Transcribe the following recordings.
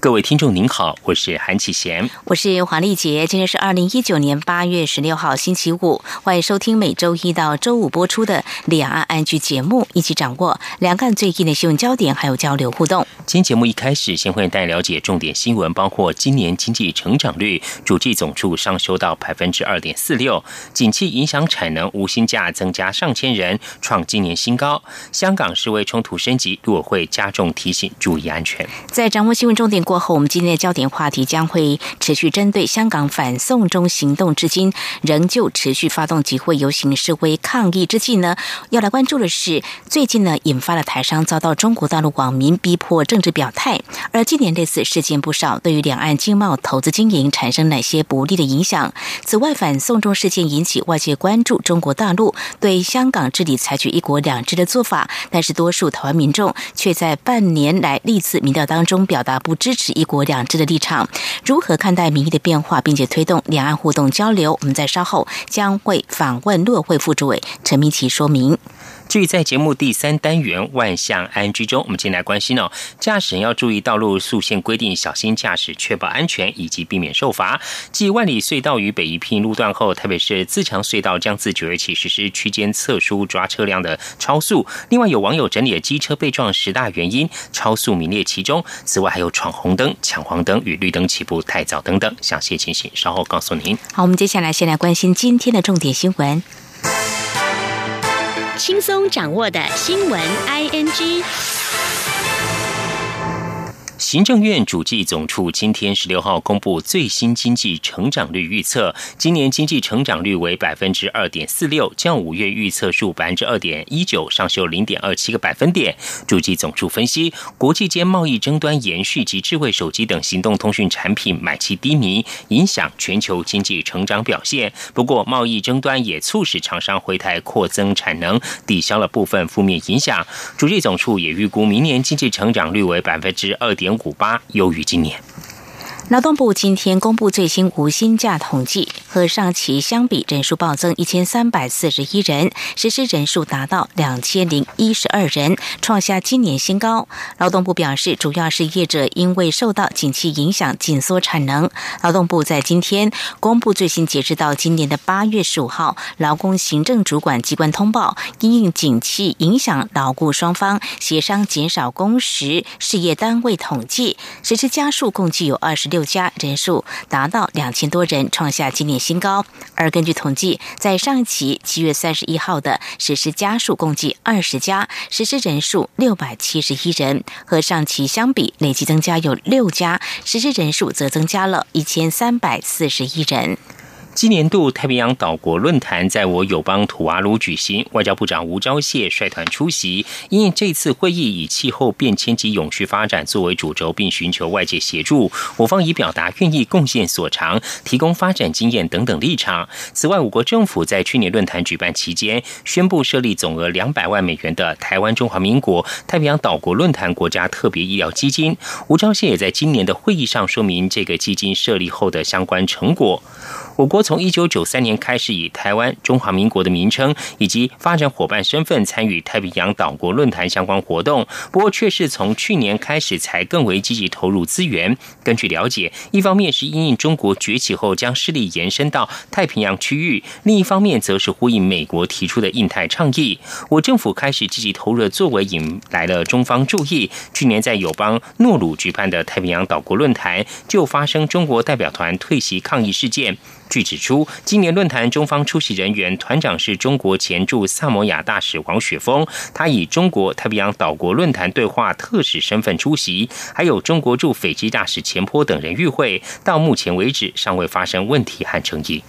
各位听众您好，我是韩启贤，我是黄丽杰。今天是二零一九年八月十六号星期五，欢迎收听每周一到周五播出的两岸安居节目，一起掌握两岸最近的新闻焦点，还有交流互动。今天节目一开始，先会带了解重点新闻，包括今年经济成长率主计总处上修到百分之二点四六，景气影响产能，无薪假增加上千人，创今年新高。香港示威冲突升级，陆委会加重提醒注意安全。在掌握新闻重点。过后，我们今天的焦点话题将会持续针对香港反送中行动，至今仍旧持续发动集会、游行、示威抗议之际呢，要来关注的是最近呢引发了台商遭到中国大陆网民逼迫政治表态，而今年类似事件不少，对于两岸经贸投资经营产生哪些不利的影响？此外，反送中事件引起外界关注，中国大陆对香港治理采取一国两制的做法，但是多数台湾民众却在半年来历次民调当中表达不支持。是一国两制的立场，如何看待民意的变化，并且推动两岸互动交流？我们在稍后将会访问陆会副主委陈明奇说明。至于在节目第三单元万象安居中，我们进来关心哦，驾驶人要注意道路速线规定，小心驾驶，确保安全以及避免受罚。继万里隧道与北宜平路段后，特别是自强隧道将自九月起实施区间测速抓车辆的超速。另外，有网友整理了机车被撞十大原因，超速名列其中。此外，还有闯红灯、抢黄灯与绿灯起步太早等等详细情形，稍后告诉您。好，我们接下来先来关心今天的重点新闻。轻松掌握的新闻，I N G。行政院主计总处今天十六号公布最新经济成长率预测，今年经济成长率为百分之二点四六，较五月预测数百分之二点一九上修零点二七个百分点。主计总处分析，国际间贸易争端延续及智慧手机等行动通讯产品买气低迷，影响全球经济成长表现。不过，贸易争端也促使厂商回台扩增产能，抵消了部分负面影响。主计总处也预估明年经济成长率为百分之二点。五古巴优于今年。劳动部今天公布最新无薪假统计，和上期相比，人数暴增一千三百四十一人，实施人数达到两千零一十二人，创下今年新高。劳动部表示，主要是业者因为受到景气影响紧缩产能。劳动部在今天公布最新截止到今年的八月十五号劳工行政主管机关通报，因应景气影响，劳雇双方协商减少工时，事业单位统计实施家数共计有二十六。家人数达到两千多人，创下今年新高。而根据统计，在上期七月三十一号的实施家数共计二十家，实施人数六百七十一人，和上期相比累计增加有六家，实施人数则增加了一千三百四十一人。今年度太平洋岛国论坛在我友邦土瓦鲁举行，外交部长吴钊燮率团出席。因这次会议以气候变迁及永续发展作为主轴，并寻求外界协助，我方已表达愿意贡献所长，提供发展经验等等立场。此外，我国政府在去年论坛举办期间，宣布设立总额两百万美元的台湾中华民国太平洋岛国论坛国家特别医疗基金。吴钊燮也在今年的会议上说明这个基金设立后的相关成果。我国从一九九三年开始以台湾中华民国的名称以及发展伙伴身份参与太平洋岛国论坛相关活动，不过却是从去年开始才更为积极投入资源。根据了解，一方面是因应中国崛起后将势力延伸到太平洋区域，另一方面则是呼应美国提出的印太倡议。我政府开始积极投入的作为引来了中方注意。去年在友邦诺鲁举办的太平洋岛国论坛，就发生中国代表团退席抗议事件。据指出，今年论坛中方出席人员团长是中国前驻萨摩亚大使王雪峰，他以中国太平洋岛国论坛对话特使身份出席，还有中国驻斐济大使钱坡等人与会。到目前为止，尚未发生问题和争议。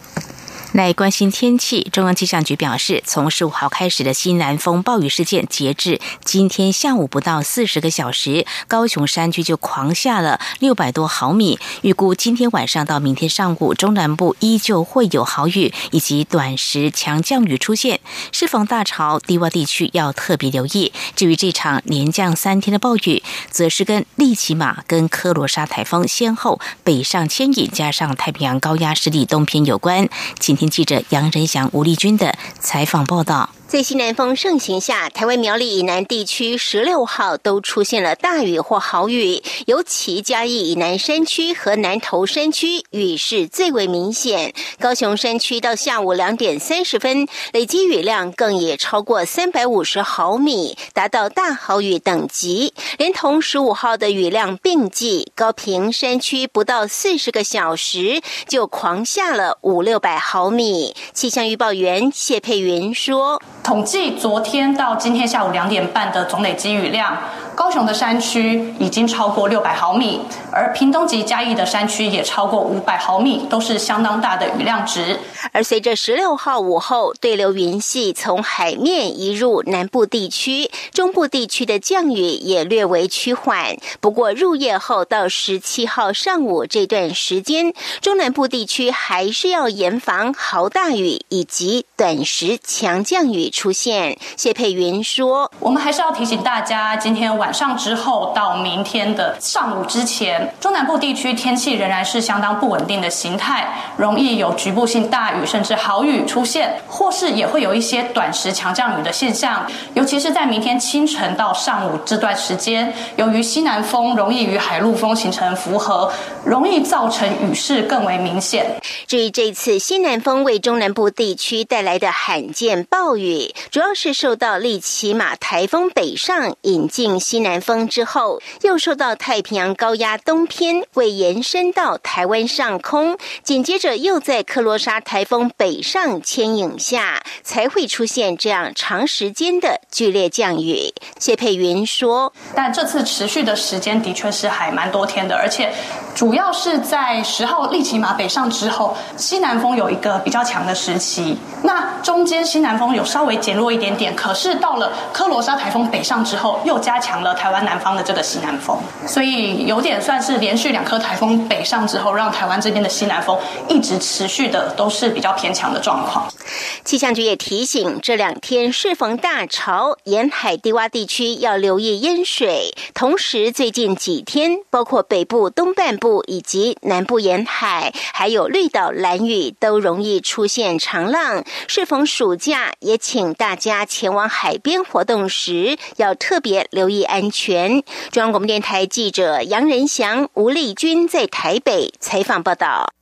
来关心天气，中央气象局表示，从十五号开始的西南风暴雨事件，截至今天下午不到四十个小时，高雄山区就狂下了六百多毫米。预估今天晚上到明天上午，中南部依旧会有豪雨以及短时强降雨出现。适逢大潮，低洼地区要特别留意。至于这场连降三天的暴雨，则是跟利奇马跟科罗莎台风先后北上牵引，加上太平洋高压势力东偏有关。今听记者杨仁祥、吴丽君的采访报道。在西南风盛行下，台湾苗栗以南地区十六号都出现了大雨或豪雨，尤其嘉义以南山区和南投山区雨势最为明显。高雄山区到下午两点三十分，累积雨量更也超过三百五十毫米，达到大豪雨等级。连同十五号的雨量并计，高平山区不到四十个小时就狂下了五六百毫米。气象预报员谢佩云说。统计昨天到今天下午两点半的总累积雨量，高雄的山区已经超过六百毫米，而屏东及嘉义的山区也超过五百毫米，都是相当大的雨量值。而随着十六号午后对流云系从海面移入南部地区，中部地区的降雨也略为趋缓。不过入夜后到十七号上午这段时间，中南部地区还是要严防豪大雨以及短时强降雨。出现，谢佩云说：“我们还是要提醒大家，今天晚上之后到明天的上午之前，中南部地区天气仍然是相当不稳定的形态，容易有局部性大雨甚至豪雨出现，或是也会有一些短时强降雨的现象。尤其是在明天清晨到上午这段时间，由于西南风容易与海陆风形成符合，容易造成雨势更为明显。至于这次西南风为中南部地区带来的罕见暴雨。”主要是受到利奇马台风北上引进西南风之后，又受到太平洋高压东偏未延伸到台湾上空，紧接着又在克罗莎台风北上牵引下，才会出现这样长时间的剧烈降雨。谢佩云说：“但这次持续的时间的确是还蛮多天的，而且主要是在十号利奇马北上之后，西南风有一个比较强的时期，那中间西南风有稍微。”减弱一点点，可是到了科罗莎台风北上之后，又加强了台湾南方的这个西南风，所以有点算是连续两颗台风北上之后，让台湾这边的西南风一直持续的都是比较偏强的状况。气象局也提醒，这两天适逢大潮，沿海低洼地区要留意淹水。同时，最近几天，包括北部东半部以及南部沿海，还有绿岛、蓝屿，都容易出现长浪。适逢暑假，也请大家前往海边活动时，要特别留意安全。中央广播电台记者杨仁祥、吴丽君在台北采访报道。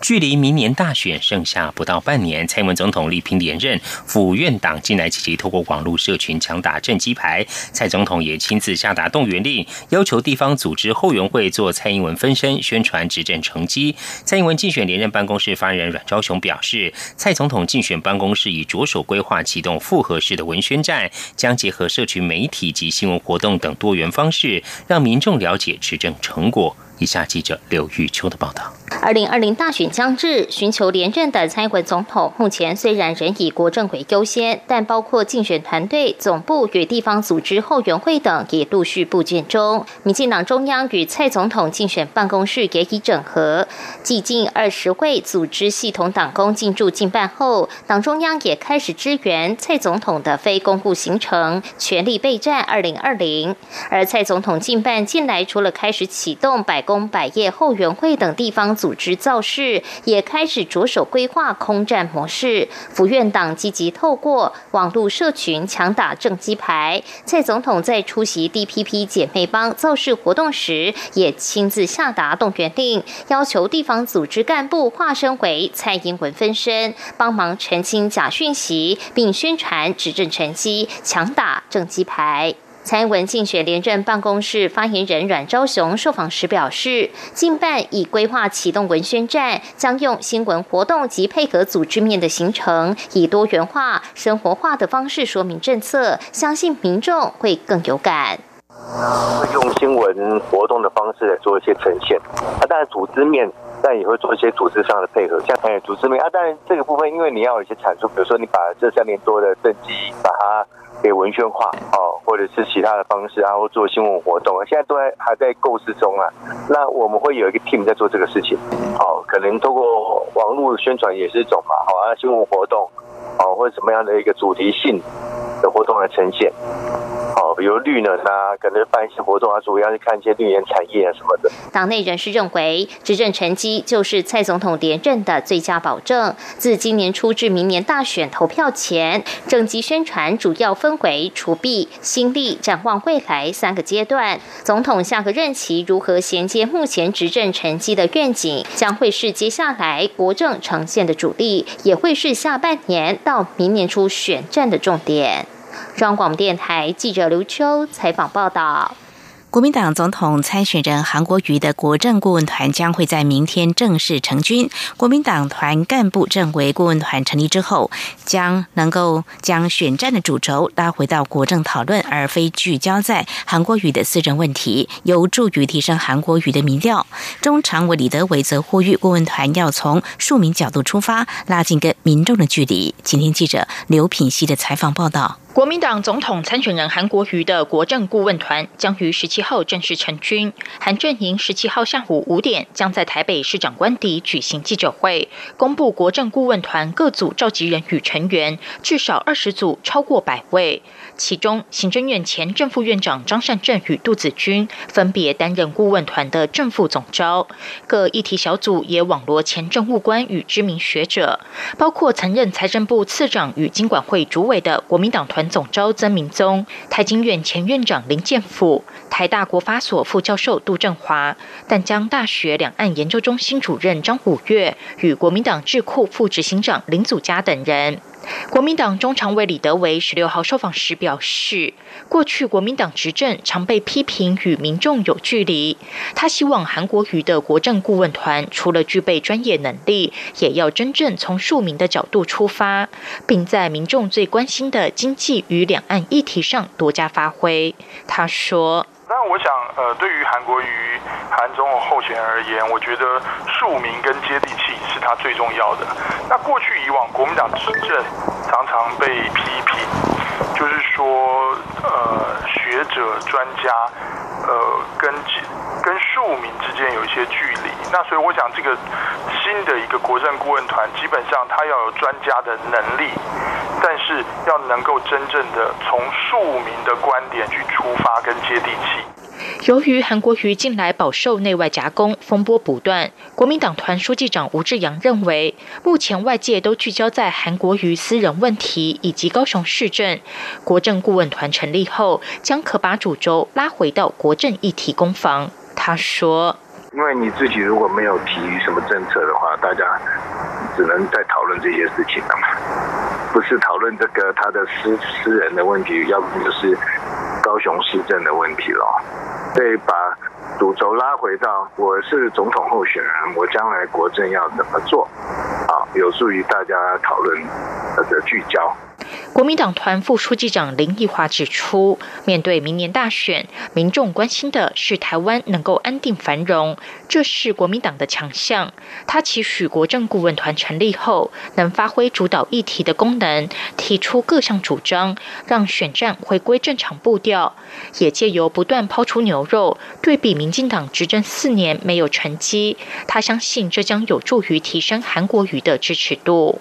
距离明年大选剩下不到半年，蔡英文总统力拼连任，府院党近来积极透过网络社群强打政绩牌。蔡总统也亲自下达动员令，要求地方组织后援会做蔡英文分身，宣传执政成绩。蔡英文竞选连任办公室发言人阮昭雄表示，蔡总统竞选办公室已着手规划启动复合式的文宣战，将结合社群媒体及新闻活动等多元方式，让民众了解执政成果。以下记者刘玉秋的报道：二零二零大选将至，寻求连任的蔡英文总统，目前虽然仍以国政为优先，但包括竞选团队、总部与地方组织后援会等也陆续布建中。民进党中央与蔡总统竞选办公室也已整合，继近二十位组织系统党工进驻进办后，党中央也开始支援蔡总统的非公布行程，全力备战二零二零。而蔡总统进办近来除了开始启动百。公百业后援会等地方组织造势，也开始着手规划空战模式。府院党积极透过网络社群强打政绩牌。蔡总统在出席 DPP 姐妹帮造势活动时，也亲自下达动员令，要求地方组织干部化身为蔡英文分身，帮忙澄清假讯息，并宣传执政成绩，强打政绩牌。蔡英文竞选连任办公室发言人阮昭雄受访时表示，近办已规划启动文宣战，将用新闻活动及配合组织面的行程，以多元化、生活化的方式说明政策，相信民众会更有感。用新闻活动的方式来做一些呈现。啊，当然组织面，但也会做一些组织上的配合，像哎组织面啊，当然这个部分，因为你要有一些产出，比如说你把这三年多的政绩把它给文宣化哦，或者是其他的方式，然后做新闻活动，现在都在还在构思中啊。那我们会有一个 team 在做这个事情，哦，可能通过网络宣传也是一种嘛，好啊，新闻活动，哦，或者什么样的一个主题性的活动来呈现。哦，比如绿能啊，可能办一些活动啊，主要是看一些绿能产业啊什么的。党内人士认为，执政成绩就是蔡总统连任的最佳保证。自今年初至明年大选投票前，政绩宣传主要分为除弊、新力、展望未来三个阶段。总统下个任期如何衔接目前执政成绩的愿景，将会是接下来国政呈现的主力，也会是下半年到明年初选战的重点。中央广播电台记者刘秋采访报道。国民党总统参选人韩国瑜的国政顾问团将会在明天正式成军。国民党团干部认为，顾问团成立之后，将能够将选战的主轴拉回到国政讨论，而非聚焦在韩国瑜的私人问题，有助于提升韩国瑜的民调。中常委李德伟则呼吁顾问团要从庶民角度出发，拉近跟民众的距离。今天记者刘品熙的采访报道。国民党总统参选人韩国瑜的国政顾问团将于十七号正式成军。韩阵营十七号下午五点将在台北市长官邸举行记者会，公布国政顾问团各组召集人与成员，至少二十组，超过百位。其中，行政院前正副院长张善政与杜子君分别担任顾问团的正副总召。各议题小组也网罗前政务官与知名学者，包括曾任财政部次长与经管会主委的国民党团团总召曾明宗、台经院前院长林建甫、台大国法所副教授杜振华、淡江大学两岸研究中心主任张五月与国民党智库副执行长林祖嘉等人。国民党中常委李德维十六号受访时表示，过去国民党执政常被批评与民众有距离。他希望韩国瑜的国政顾问团除了具备专业能力，也要真正从庶民的角度出发，并在民众最关心的经济与两岸议题上多加发挥。他说。但我想，呃，对于韩国瑜韩总候选人而言，我觉得庶民跟接地气是他最重要的。那过去以往国民党执政常常被批评，就是说，呃，学者专家，呃，跟跟庶民之间有一些距离。那所以我想，这个新的一个国政顾问团，基本上他要有专家的能力。但是要能够真正的从庶民的观点去出发跟接地气。由于韩国瑜近来饱受内外夹攻，风波不断，国民党团书记长吴志阳认为，目前外界都聚焦在韩国瑜私人问题以及高雄市政。国政顾问团成立后，将可把主轴拉回到国政议题攻防。他说：“因为你自己如果没有提什么政策的话，大家只能在讨论这些事情了嘛。”不是讨论这个他的私私人的问题，要不就是高雄市政的问题了。所以把主轴拉回到我是总统候选人，我将来国政要怎么做，啊，有助于大家讨论的聚焦。国民党团副书记长林奕华指出，面对明年大选，民众关心的是台湾能够安定繁荣，这是国民党的强项。他期许国政顾问团成立后，能发挥主导议题的功能，提出各项主张，让选战回归正常步调。也借由不断抛出牛肉，对比民进党执政四年没有成绩，他相信这将有助于提升韩国瑜的支持度。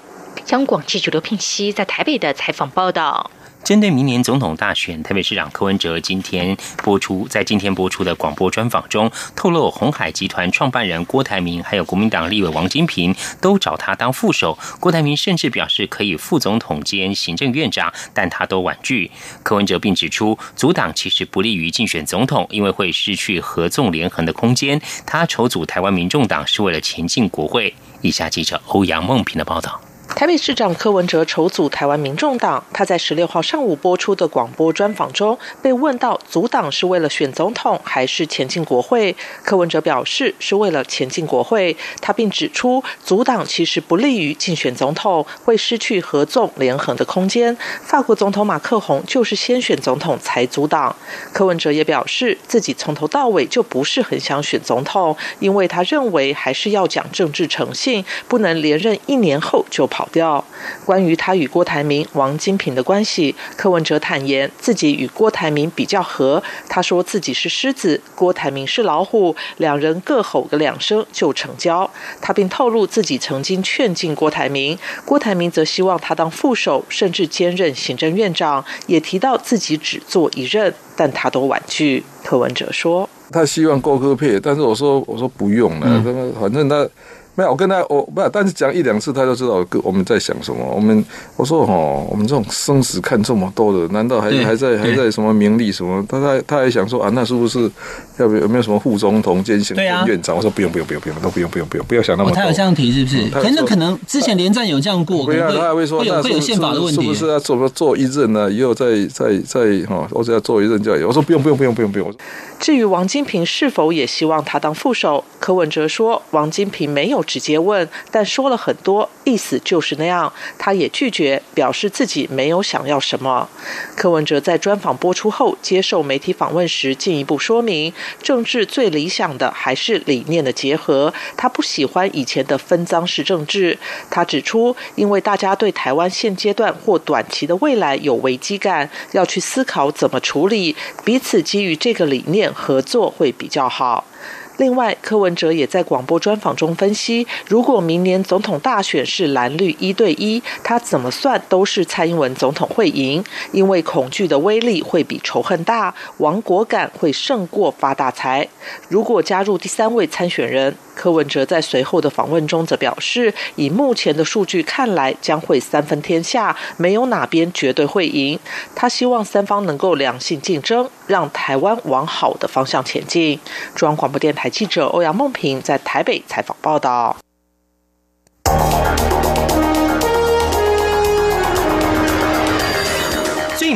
央广记者刘聘熙在台北的采访报道：针对明年总统大选，台北市长柯文哲今天播出，在今天播出的广播专访中，透露红海集团创办人郭台铭还有国民党立委王金平都找他当副手。郭台铭甚至表示可以副总统兼行政院长，但他都婉拒。柯文哲并指出，阻党其实不利于竞选总统，因为会失去合纵连横的空间。他筹组台湾民众党是为了前进国会。以下记者欧阳梦平的报道。台北市长柯文哲筹组台湾民众党，他在十六号上午播出的广播专访中，被问到阻党是为了选总统还是前进国会，柯文哲表示是为了前进国会。他并指出，阻党其实不利于竞选总统，会失去合纵连横的空间。法国总统马克宏就是先选总统才阻党。柯文哲也表示，自己从头到尾就不是很想选总统，因为他认为还是要讲政治诚信，不能连任一年后就跑。掉。关于他与郭台铭、王金平的关系，柯文哲坦言自己与郭台铭比较和。他说自己是狮子，郭台铭是老虎，两人各吼个两声就成交。他并透露自己曾经劝进郭台铭，郭台铭则希望他当副手，甚至兼任行政院长，也提到自己只做一任，但他都婉拒。柯文哲说：“他希望郭科配，但是我说我说不用了，反正他。”没有，我跟他我不，但是讲一两次，他就知道我们在想什么。我们我说哈，我们这种生死看这么多的，难道还还在还在什么名利什么？他他他还想说啊，那是不是要不有没有什么副总统兼行政院长？我说不用不用不用不用都不用不用不用不要想那么多。他有这样提是不是？可是可能之前连战有这样过，不要他还会说会有会有宪法的问题，是不是要做做一任呢？以后再再再哈，或者要做一任就要。我说不用不用不用不用不用。至于王金平是否也希望他当副手，柯文哲说王金平没有直接问。但说了很多，意思就是那样。他也拒绝，表示自己没有想要什么。柯文哲在专访播出后接受媒体访问时，进一步说明，政治最理想的还是理念的结合。他不喜欢以前的分赃式政治。他指出，因为大家对台湾现阶段或短期的未来有危机感，要去思考怎么处理，彼此基于这个理念合作会比较好。另外，柯文哲也在广播专访中分析，如果明年总统大选是蓝绿一对一，他怎么算都是蔡英文总统会赢，因为恐惧的威力会比仇恨大，亡国感会胜过发大财。如果加入第三位参选人。柯文哲在随后的访问中则表示，以目前的数据看来，将会三分天下，没有哪边绝对会赢。他希望三方能够良性竞争，让台湾往好的方向前进。中央广播电台记者欧阳梦平在台北采访报道。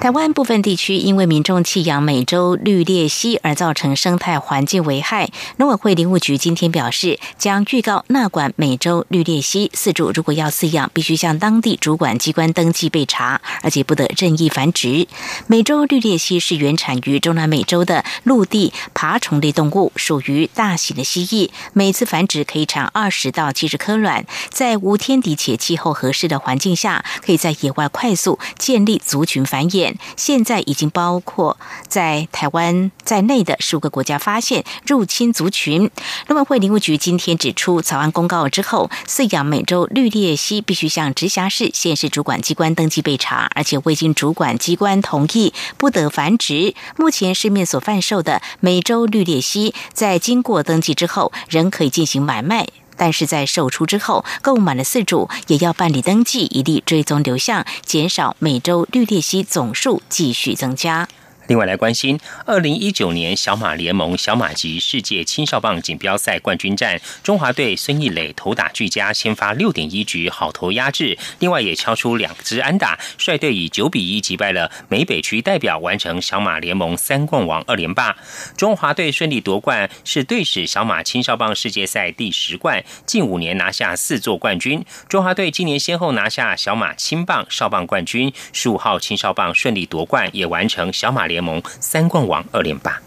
台湾部分地区因为民众弃养美洲绿鬣蜥而造成生态环境危害，农委会林务局今天表示，将预告纳管美洲绿鬣蜥饲主如果要饲养，必须向当地主管机关登记备查，而且不得任意繁殖。美洲绿鬣蜥是原产于中南美洲的陆地爬虫类动物，属于大型的蜥蜴，每次繁殖可以产二十到七十颗卵，在无天敌且气候合适的环境下，可以在野外快速建立族群繁衍。现在已经包括在台湾在内的十五个国家发现入侵族群。农委会林务局今天指出，草案公告之后，饲养美洲绿鬣蜥必须向直辖市、县市主管机关登记备查，而且未经主管机关同意不得繁殖。目前市面所贩售的美洲绿鬣蜥，在经过登记之后，仍可以进行买卖。但是在售出之后，购买的四主也要办理登记，以利追踪流向，减少每周绿利息总数继续增加。另外来关心，二零一九年小马联盟小马级世界青少棒锦标赛冠军战，中华队孙艺磊投打俱佳，先发六点一局好投压制，另外也敲出两支安打，率队以九比一击败了美北区代表，完成小马联盟三冠王二连霸。中华队顺利夺冠，是队史小马青少棒世界赛第十冠，近五年拿下四座冠军。中华队今年先后拿下小马青棒、少棒冠军，十五号青少棒顺利夺冠，也完成小马联。联盟三冠王二连霸。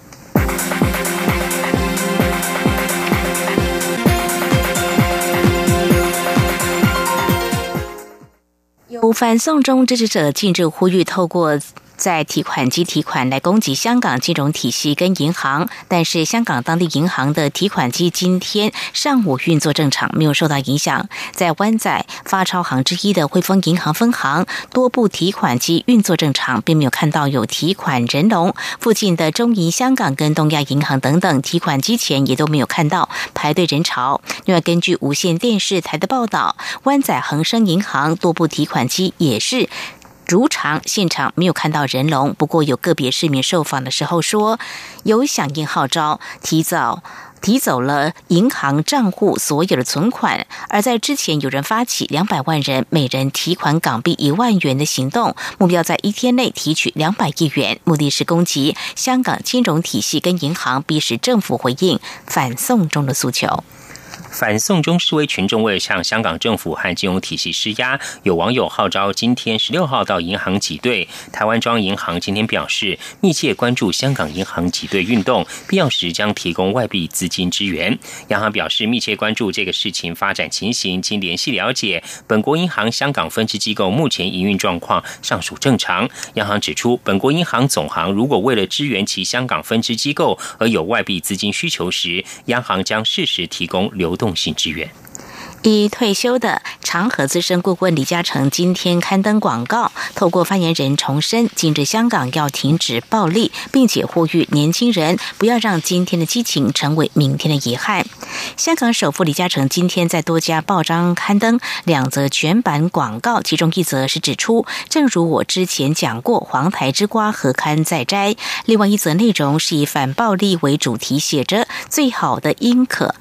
有反送中支持者近日呼吁，透过。在提款机提款来攻击香港金融体系跟银行，但是香港当地银行的提款机今天上午运作正常，没有受到影响。在湾仔发钞行之一的汇丰银行分行，多部提款机运作正常，并没有看到有提款人龙。附近的中银香港跟东亚银行等等提款机前也都没有看到排队人潮。另外，根据无线电视台的报道，湾仔恒生银行多部提款机也是。如常，现场没有看到人龙。不过，有个别市民受访的时候说，有响应号召，提早提走了银行账户所有的存款。而在之前，有人发起两百万人每人提款港币一万元的行动，目标在一天内提取两百亿元，目的是攻击香港金融体系跟银行，逼使政府回应反送中的诉求。反送中示威群众为了向香港政府和金融体系施压，有网友号召今天十六号到银行挤兑。台湾中央银行今天表示，密切关注香港银行挤兑运动，必要时将提供外币资金支援。央行表示，密切关注这个事情发展情形，经联系了解，本国银行香港分支机构目前营运状况尚属正常。央行指出，本国银行总行如果为了支援其香港分支机构而有外币资金需求时，央行将适时提供流。动性支援。已退休的长和资深顾问李嘉诚今天刊登广告，透过发言人重申，今日香港要停止暴力，并且呼吁年轻人不要让今天的激情成为明天的遗憾。香港首富李嘉诚今天在多家报章刊登两则全版广告，其中一则是指出，正如我之前讲过，黄台之瓜何堪再摘；另外一则内容是以反暴力为主题，写着最好的应可。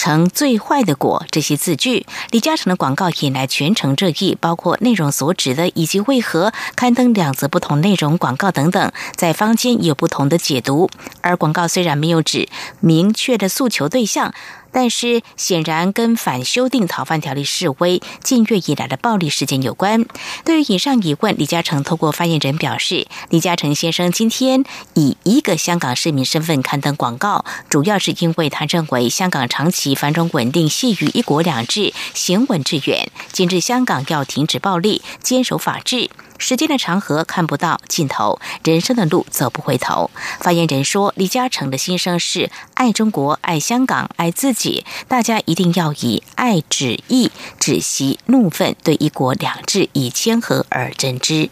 成最坏的果，这些字句，李嘉诚的广告引来全城热议，包括内容所指的以及为何刊登两则不同内容广告等等，在坊间有不同的解读。而广告虽然没有指明确的诉求对象。但是显然跟反修订逃犯条例示威近月以来的暴力事件有关。对于以上疑问，李嘉诚透过发言人表示，李嘉诚先生今天以一个香港市民身份刊登广告，主要是因为他认为香港长期繁荣稳定系于一国两制，行稳致远。今日香港要停止暴力，坚守法治。时间的长河看不到尽头，人生的路走不回头。发言人说：“李嘉诚的心声是爱中国、爱香港、爱自己，大家一定要以爱止义，止息怒愤，对一国两制以谦和而真知。”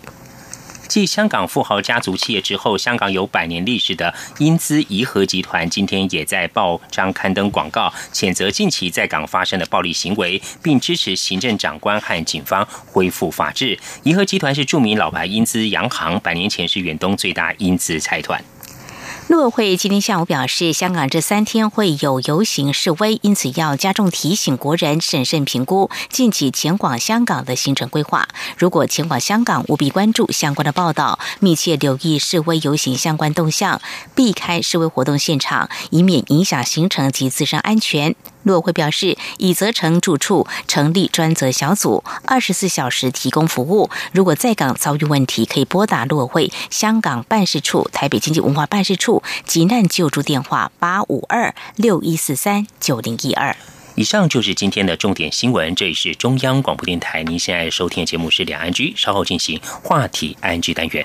继香港富豪家族企业之后，香港有百年历史的英资怡和集团今天也在报章刊登广告，谴责近期在港发生的暴力行为，并支持行政长官和警方恢复法治。怡和集团是著名老牌英资洋行，百年前是远东最大英资财团。陆委会今天下午表示，香港这三天会有游行示威，因此要加重提醒国人审慎评估近期前往香港的行程规划。如果前往香港，务必关注相关的报道，密切留意示威游行相关动向，避开示威活动现场，以免影响行程及自身安全。陆委会表示，已责成住处成立专责小组，二十四小时提供服务。如果在港遭遇问题，可以拨打陆委会香港办事处、台北经济文化办事处急难救助电话八五二六一四三九零一二。以上就是今天的重点新闻。这里是中央广播电台，您现在收听的节目是两岸居，稍后进行话题安居单元。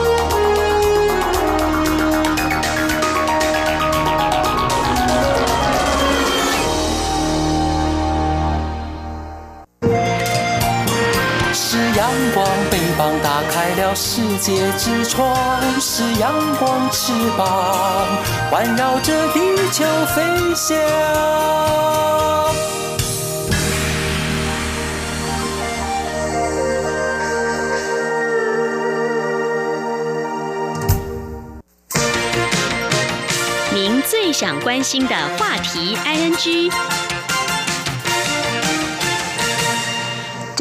翅膀打开了世界之窗；是阳光，翅膀环绕着地球飞翔。您最想关心的话题，ING。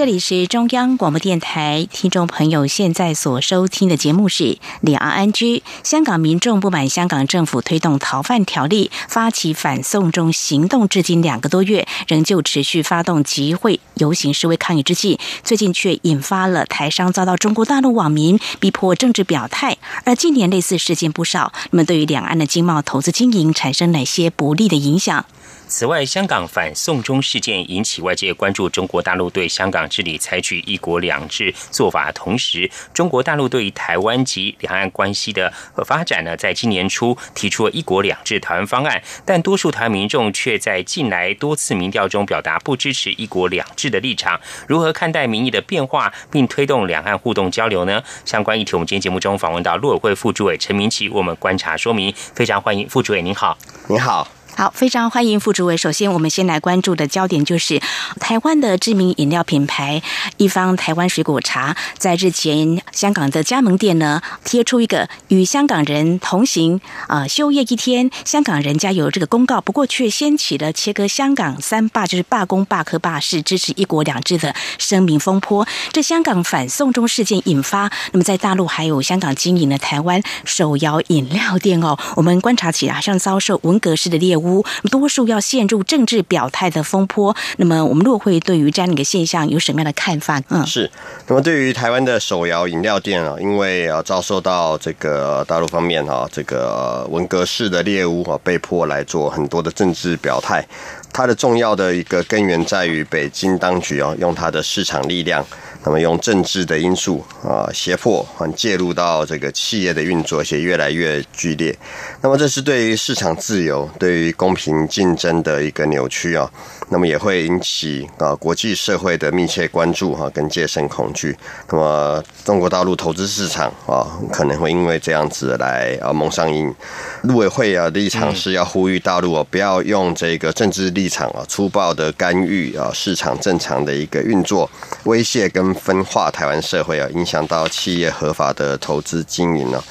这里是中央广播电台，听众朋友现在所收听的节目是《两岸安居》。香港民众不满香港政府推动逃犯条例，发起反送中行动，至今两个多月，仍旧持续发动集会、游行、示威抗议之际，最近却引发了台商遭到中国大陆网民逼迫政治表态。而近年类似事件不少，那么对于两岸的经贸投资经营产生哪些不利的影响？此外，香港反送中事件引起外界关注，中国大陆对香港治理采取“一国两制”做法同时，中国大陆对于台湾及两岸关系的发展呢，在今年初提出了一国两制台湾方案，但多数台湾民众却在近来多次民调中表达不支持一国两制的立场。如何看待民意的变化，并推动两岸互动交流呢？相关议题，我们今天节目中访问到陆委会副主委陈明奇，我们观察说明。非常欢迎副主委，您好，您好。好，非常欢迎副主委。首先，我们先来关注的焦点就是台湾的知名饮料品牌一方台湾水果茶，在日前香港的加盟店呢贴出一个与香港人同行啊休业一天，香港人加油这个公告。不过，却掀起了切割香港三霸，就是罢工、罢课、罢市，支持一国两制的声明风波。这香港反送中事件引发，那么在大陆还有香港经营的台湾手摇饮料店哦，我们观察起来好像遭受文革式的猎物。多数要陷入政治表态的风波，那么我们若会对于这样的一个现象有什么样的看法？嗯，是。那么对于台湾的手摇饮料店啊，因为啊遭受到这个大陆方面啊这个文革式的猎物啊，被迫来做很多的政治表态。它的重要的一个根源在于北京当局哦，用它的市场力量。那么用政治的因素啊胁迫啊介入到这个企业的运作，且越来越剧烈。那么这是对于市场自由、对于公平竞争的一个扭曲啊。那么也会引起啊国际社会的密切关注哈，跟戒慎恐惧。那么中国大陆投资市场啊可能会因为这样子来啊蒙上瘾。陆委会啊立场是要呼吁大陆啊不要用这个政治立场啊粗暴的干预啊市场正常的一个运作，威胁跟分化台湾社会啊，影响到企业合法的投资经营呢。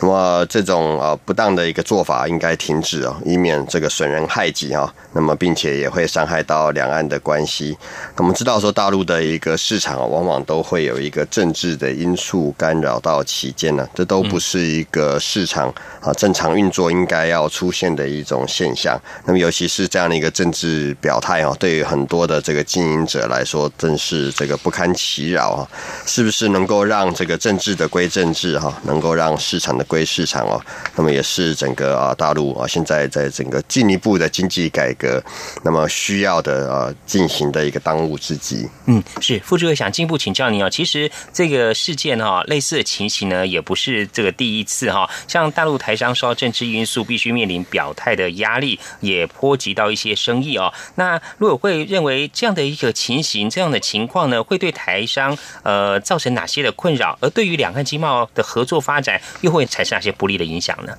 那么这种啊不当的一个做法应该停止啊，以免这个损人害己啊。那么并且也会伤害到两岸的关系。我们知道说大陆的一个市场啊，往往都会有一个政治的因素干扰到其间呢，这都不是一个市场啊正常运作应该要出现的一种现象。那么尤其是这样的一个政治表态啊，对于很多的这个经营者来说，真是这个不堪其扰啊！是不是能够让这个政治的归政治哈，能够让市场的归市场哦？那么也是整个啊大陆啊现在在整个进一步的经济改革。那么需要的啊进行的一个当务之急。嗯，是副主委想进一步请教您啊，其实这个事件哈，类似的情形呢，也不是这个第一次哈。像大陆台商受到政治因素，必须面临表态的压力，也波及到一些生意哦。那陆委会认为这样的一个情形，这样的情况呢，会对台商呃造成哪些的困扰？而对于两岸经贸的合作发展，又会产生哪些不利的影响呢？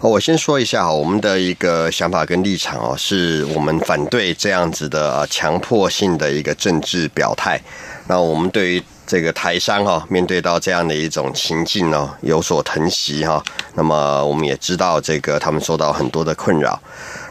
我先说一下我们的一个想法跟立场哦，是。我们反对这样子的强迫性的一个政治表态。那我们对于这个台商哈，面对到这样的一种情境呢，有所疼惜哈。那么我们也知道，这个他们受到很多的困扰。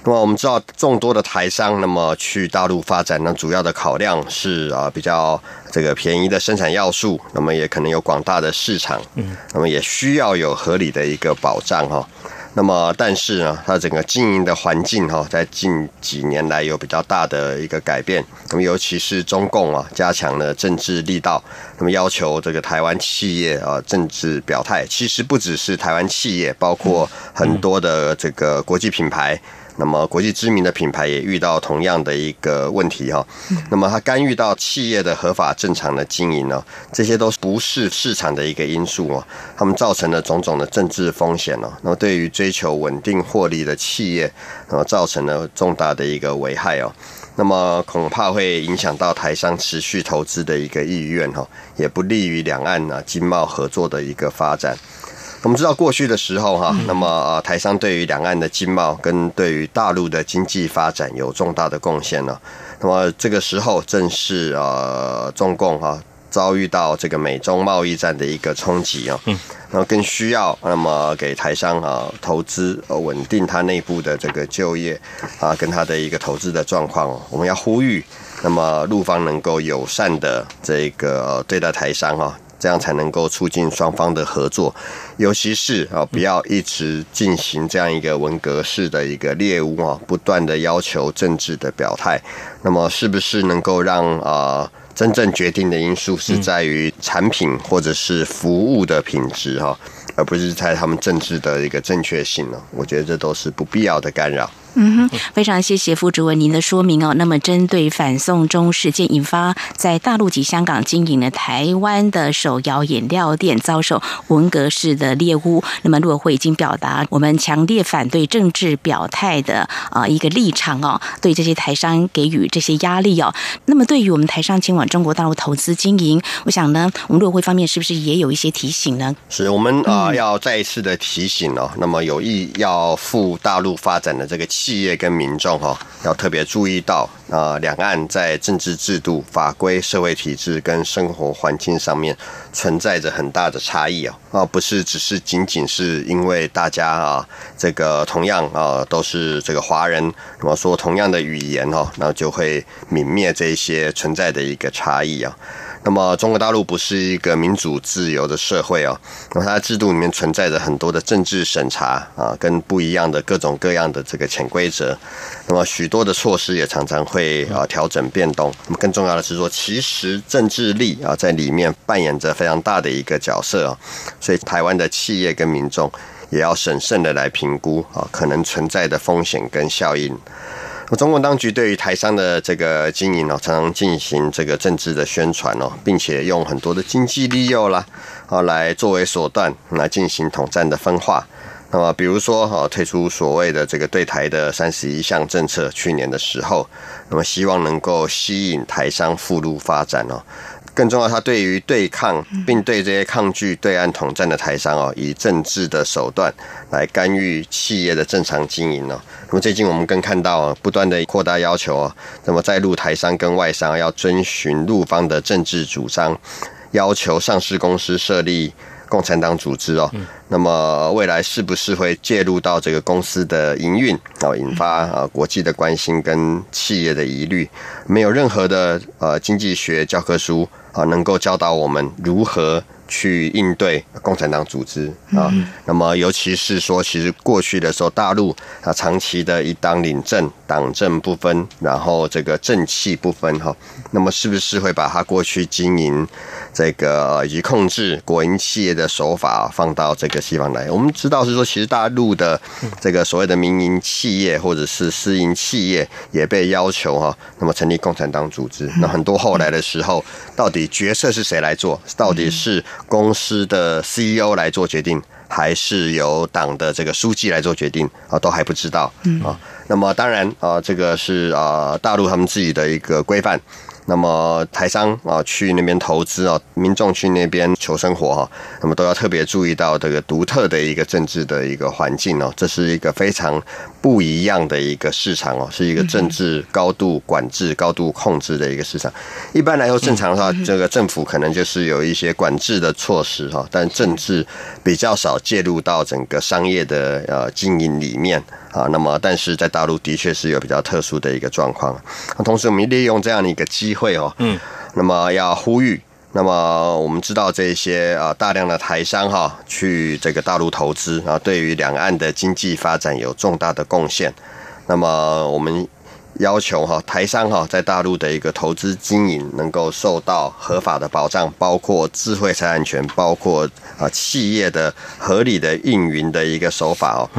那么我们知道，众多的台商那么去大陆发展，那主要的考量是啊，比较这个便宜的生产要素，那么也可能有广大的市场，嗯，那么也需要有合理的一个保障哈。那么，但是呢，它整个经营的环境哈，在近几年来有比较大的一个改变。那么，尤其是中共啊，加强了政治力道，那么要求这个台湾企业啊，政治表态。其实不只是台湾企业，包括很多的这个国际品牌。那么，国际知名的品牌也遇到同样的一个问题哈。那么，它干预到企业的合法正常的经营呢？这些都不是市场的一个因素哦。他们造成了种种的政治风险哦。那么，对于追求稳定获利的企业，那么造成了重大的一个危害哦。那么，恐怕会影响到台商持续投资的一个意愿哈，也不利于两岸啊经贸合作的一个发展。我们知道过去的时候哈，那么呃台商对于两岸的经贸跟对于大陆的经济发展有重大的贡献了。那么这个时候正是呃中共哈遭遇到这个美中贸易战的一个冲击啊，然后更需要那么给台商啊投资呃稳定它内部的这个就业啊跟它的一个投资的状况，我们要呼吁那么陆方能够友善的这个对待台商哈。这样才能够促进双方的合作，尤其是啊，不要一直进行这样一个文革式的一个猎物啊，不断的要求政治的表态。那么，是不是能够让啊，真正决定的因素是在于产品或者是服务的品质哈，而不是在他们政治的一个正确性呢？我觉得这都是不必要的干扰。嗯哼，非常谢谢副主委您的说明哦。那么，针对反送中事件引发在大陆及香港经营的台湾的手摇饮料店遭受文革式的猎污，那么陆委会已经表达我们强烈反对政治表态的啊一个立场哦，对这些台商给予这些压力哦。那么，对于我们台商前往中国大陆投资经营，我想呢，我们陆委会方面是不是也有一些提醒呢？是我们啊要再一次的提醒哦。那么有意要赴大陆发展的这个企。企业跟民众哈，要特别注意到啊，两岸在政治制度、法规、社会体制跟生活环境上面存在着很大的差异哦，啊，不是只是仅仅是因为大家啊，这个同样啊都是这个华人，那么说同样的语言哈，那就会泯灭这些存在的一个差异啊。那么中国大陆不是一个民主自由的社会哦，那么它的制度里面存在着很多的政治审查啊，跟不一样的各种各样的这个潜规则，那么许多的措施也常常会啊调整变动。那么更重要的是说，其实政治力啊在里面扮演着非常大的一个角色啊，所以台湾的企业跟民众也要审慎的来评估啊可能存在的风险跟效应。中国当局对于台商的这个经营呢，常常进行这个政治的宣传哦，并且用很多的经济利诱啦，啊，来作为手段来进行统战的分化。那么，比如说哈，推出所谓的这个对台的三十一项政策，去年的时候，那么希望能够吸引台商赴陆发展哦。更重要，他对于对抗并对这些抗拒对岸统战的台商哦，以政治的手段来干预企业的正常经营哦。那么最近我们更看到不断的扩大要求哦，那么在陆台商跟外商要遵循陆方的政治主张，要求上市公司设立共产党组织哦。那么未来是不是会介入到这个公司的营运啊，引发啊国际的关心跟企业的疑虑？没有任何的呃经济学教科书。啊，能够教导我们如何去应对共产党组织啊。那么，尤其是说，其实过去的时候，大陆啊长期的一党领政、党政不分，然后这个政气不分哈。那么，是不是会把他过去经营这个以及控制国营企业的手法放到这个西方来？我们知道是说，其实大陆的这个所谓的民营企业或者是私营企业也被要求哈，那么成立共产党组织。那很多后来的时候，到底角色是谁来做？到底是公司的 CEO 来做决定，还是由党的这个书记来做决定啊？都还不知道啊。那么当然啊，这个是啊大陆他们自己的一个规范。那么台商啊去那边投资啊，民众去那边求生活哈，那么都要特别注意到这个独特的一个政治的一个环境哦，这是一个非常不一样的一个市场哦，是一个政治高度管制、高度控制的一个市场。一般来说，正常的话，这个政府可能就是有一些管制的措施哈，但政治比较少介入到整个商业的呃经营里面。啊，那么但是在大陆的确是有比较特殊的一个状况。那同时，我们利用这样的一个机会哦，嗯，那么要呼吁，那么我们知道这些啊大量的台商哈去这个大陆投资啊，对于两岸的经济发展有重大的贡献。那么我们要求哈台商哈在大陆的一个投资经营能够受到合法的保障，包括智慧财产权，包括啊企业的合理的运营的一个手法哦。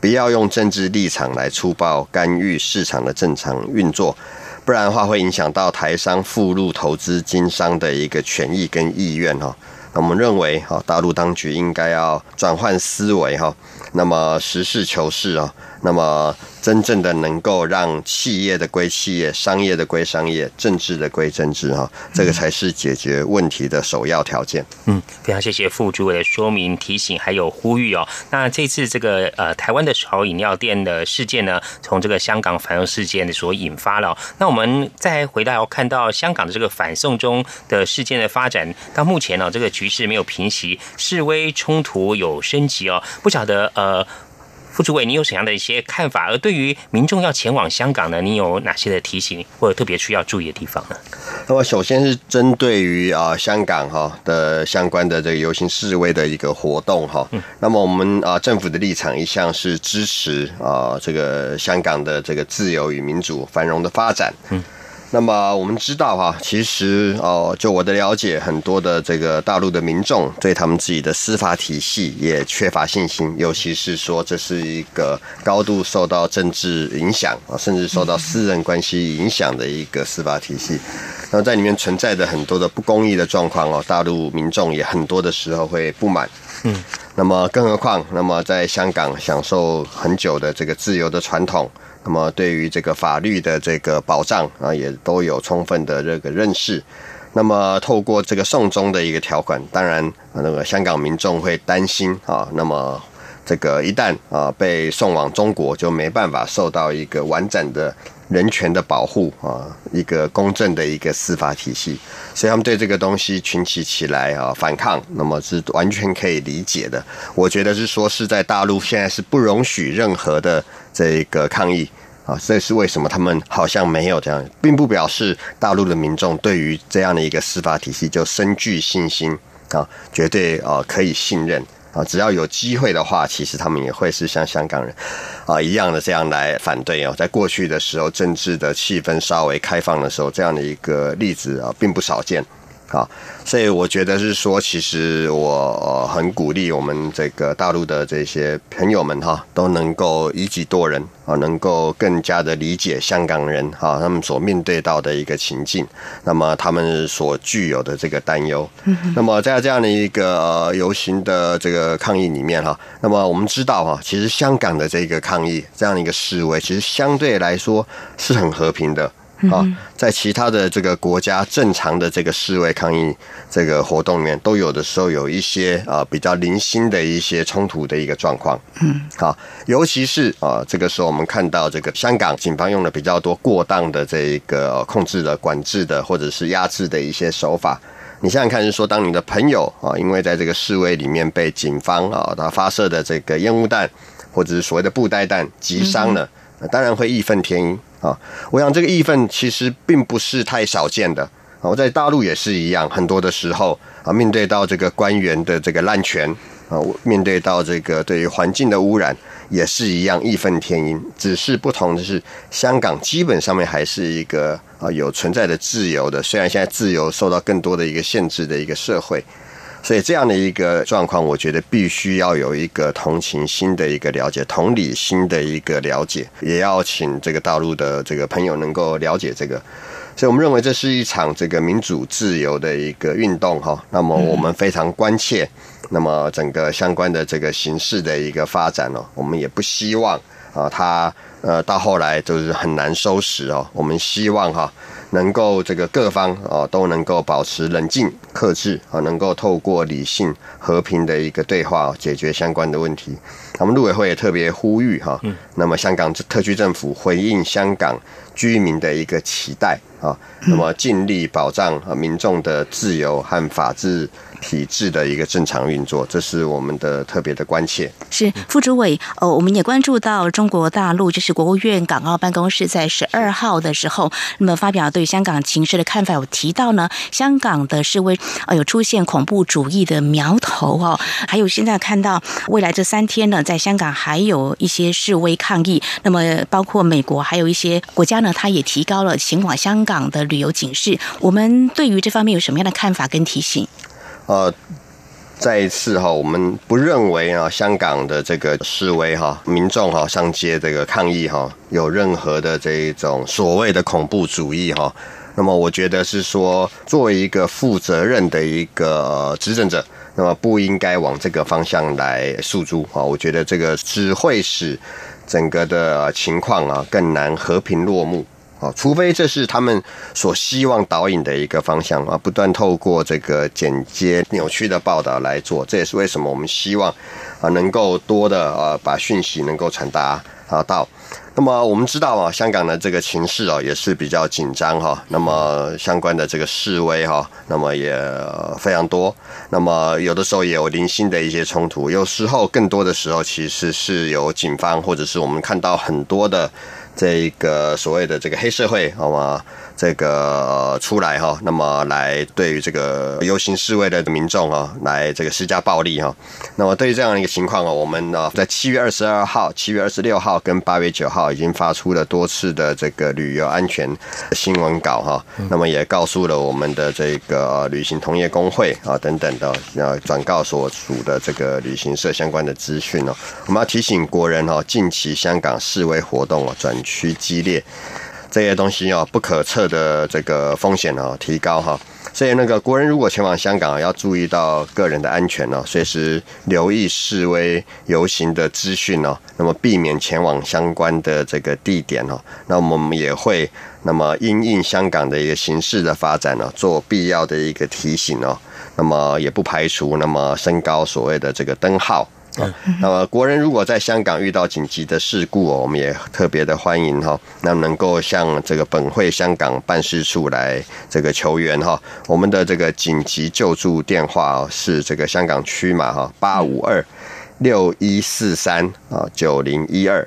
不要用政治立场来粗暴干预市场的正常运作，不然的话会影响到台商赴陆投资经商的一个权益跟意愿哈。那我们认为哈，大陆当局应该要转换思维哈，那么实事求是啊。那么，真正的能够让企业的归企业、商业的归商业、政治的归政治，哈，这个才是解决问题的首要条件。嗯，非常谢谢副主委的说明、提醒还有呼吁哦。那这次这个呃台湾的炒饮料店的事件呢，从这个香港反送事件所引发了。那我们再回到看到香港的这个反送中的事件的发展，到目前呢，这个局势没有平息，示威冲突有升级哦。不晓得呃。副主委，你有怎样的一些看法？而对于民众要前往香港呢，你有哪些的提醒或者特别需要注意的地方呢？那么，首先是针对于啊香港哈的相关的这个游行示威的一个活动哈，那么我们啊政府的立场一向是支持啊这个香港的这个自由与民主繁荣的发展。嗯。那么我们知道哈，其实哦，就我的了解，很多的这个大陆的民众对他们自己的司法体系也缺乏信心，尤其是说这是一个高度受到政治影响啊，甚至受到私人关系影响的一个司法体系。那在里面存在的很多的不公义的状况哦，大陆民众也很多的时候会不满。嗯，那么更何况，那么在香港享受很久的这个自由的传统。那么，对于这个法律的这个保障啊，也都有充分的这个认识。那么，透过这个送终的一个条款，当然，那个香港民众会担心啊。那么，这个一旦啊被送往中国，就没办法受到一个完整的。人权的保护啊，一个公正的一个司法体系，所以他们对这个东西群起起来啊反抗，那么是完全可以理解的。我觉得是说是在大陆现在是不容许任何的这个抗议啊，这是为什么他们好像没有这样，并不表示大陆的民众对于这样的一个司法体系就深具信心啊，绝对啊可以信任。啊，只要有机会的话，其实他们也会是像香港人啊一样的这样来反对哦。在过去的时候，政治的气氛稍微开放的时候，这样的一个例子啊，并不少见。啊，所以我觉得是说，其实我很鼓励我们这个大陆的这些朋友们哈，都能够以己度人啊，能够更加的理解香港人哈，他们所面对到的一个情境，那么他们所具有的这个担忧。那么在这样的一个游行的这个抗议里面哈，那么我们知道哈，其实香港的这个抗议这样的一个示威，其实相对来说是很和平的。啊，在其他的这个国家正常的这个示威抗议这个活动里面，都有的时候有一些啊比较零星的一些冲突的一个状况。嗯，好，尤其是啊这个时候我们看到这个香港警方用了比较多过当的这一个控制的、管制的或者是压制的一些手法。你想想看，是说当你的朋友啊，因为在这个示威里面被警方啊他发射的这个烟雾弹或者是所谓的布袋弹击伤了，当然会义愤填膺。啊，我想这个义愤其实并不是太少见的啊，我在大陆也是一样，很多的时候啊，面对到这个官员的这个滥权啊，面对到这个对于环境的污染，也是一样义愤填膺。只是不同的是，香港基本上面还是一个啊有存在的自由的，虽然现在自由受到更多的一个限制的一个社会。所以这样的一个状况，我觉得必须要有一个同情心的一个了解，同理心的一个了解，也要请这个大陆的这个朋友能够了解这个。所以我们认为这是一场这个民主自由的一个运动哈。那么我们非常关切，那么整个相关的这个形势的一个发展哦，我们也不希望。啊，它呃到后来就是很难收拾哦。我们希望哈。能够这个各方啊都能够保持冷静克制啊，能够透过理性和平的一个对话解决相关的问题。我们陆委会也特别呼吁哈，那么香港特区政府回应香港居民的一个期待啊，那么尽力保障啊民众的自由和法治。体制的一个正常运作，这是我们的特别的关切。是副主委，呃，我们也关注到中国大陆，就是国务院港澳办公室在十二号的时候，那么发表对香港情势的看法，有提到呢，香港的示威呃有出现恐怖主义的苗头哦，还有现在看到未来这三天呢，在香港还有一些示威抗议，那么包括美国还有一些国家呢，它也提高了前往香港的旅游警示。我们对于这方面有什么样的看法跟提醒？呃，再一次哈，我们不认为啊，香港的这个示威哈，民众哈上街这个抗议哈，有任何的这一种所谓的恐怖主义哈。那么，我觉得是说，作为一个负责任的一个执政者，那么不应该往这个方向来诉诸啊。我觉得这个只会使整个的情况啊更难和平落幕。啊，除非这是他们所希望导引的一个方向啊，不断透过这个简洁扭曲的报道来做，这也是为什么我们希望啊能够多的啊把讯息能够传达啊到。那么我们知道啊，香港的这个情势啊也是比较紧张哈，那么相关的这个示威哈，那么也非常多，那么有的时候也有零星的一些冲突，有时候更多的时候其实是有警方或者是我们看到很多的。这个所谓的这个黑社会，好吗？这个出来哈，那么来对于这个游行示威的民众啊，来这个施加暴力哈。那么对于这样的一个情况啊，我们呢在七月二十二号、七月二十六号跟八月九号已经发出了多次的这个旅游安全新闻稿哈。那么也告诉了我们的这个旅行同业工会啊等等的呃转告所属的这个旅行社相关的资讯哦。我们要提醒国人哈，近期香港示威活动啊转趋激烈。这些东西哦，不可测的这个风险哦提高哈，所以那个国人如果前往香港，要注意到个人的安全哦，随时留意示威游行的资讯哦，那么避免前往相关的这个地点哦。那我们也会那么因应香港的一个形势的发展呢，做必要的一个提醒哦。那么也不排除那么升高所谓的这个灯号。那么国人如果在香港遇到紧急的事故哦，我们也特别的欢迎哈，那能够向这个本会香港办事处来这个求援哈。我们的这个紧急救助电话是这个香港区嘛哈，八五二六一四三啊九零一二。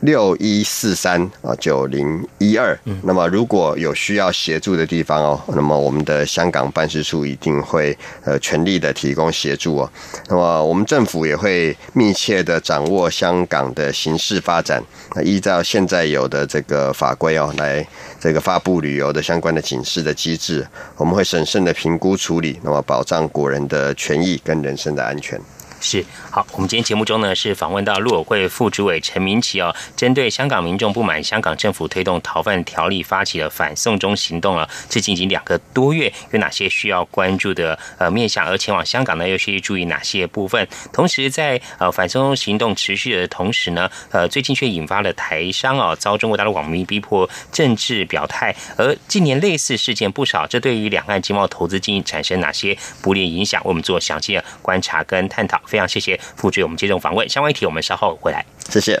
六一四三啊九零一二，那么如果有需要协助的地方哦，那么我们的香港办事处一定会呃全力的提供协助哦。那么我们政府也会密切的掌握香港的形势发展，那依照现在有的这个法规哦，来这个发布旅游的相关的警示的机制，我们会审慎的评估处理，那么保障国人的权益跟人身的安全。是好，我们今天节目中呢是访问到陆委会副主委陈明奇哦，针对香港民众不满香港政府推动逃犯条例发起了反送中行动了，至今已经两个多月，有哪些需要关注的呃面向？而前往香港呢，又需要注意哪些部分？同时在呃反送中行动持续的同时呢，呃最近却引发了台商哦遭中国大陆网民逼迫政治表态，而近年类似事件不少，这对于两岸经贸投资经营产生哪些不利影响？我们做详细的观察跟探讨。非常谢谢傅局，我们接种访问相关议题，我们稍后回来。谢谢。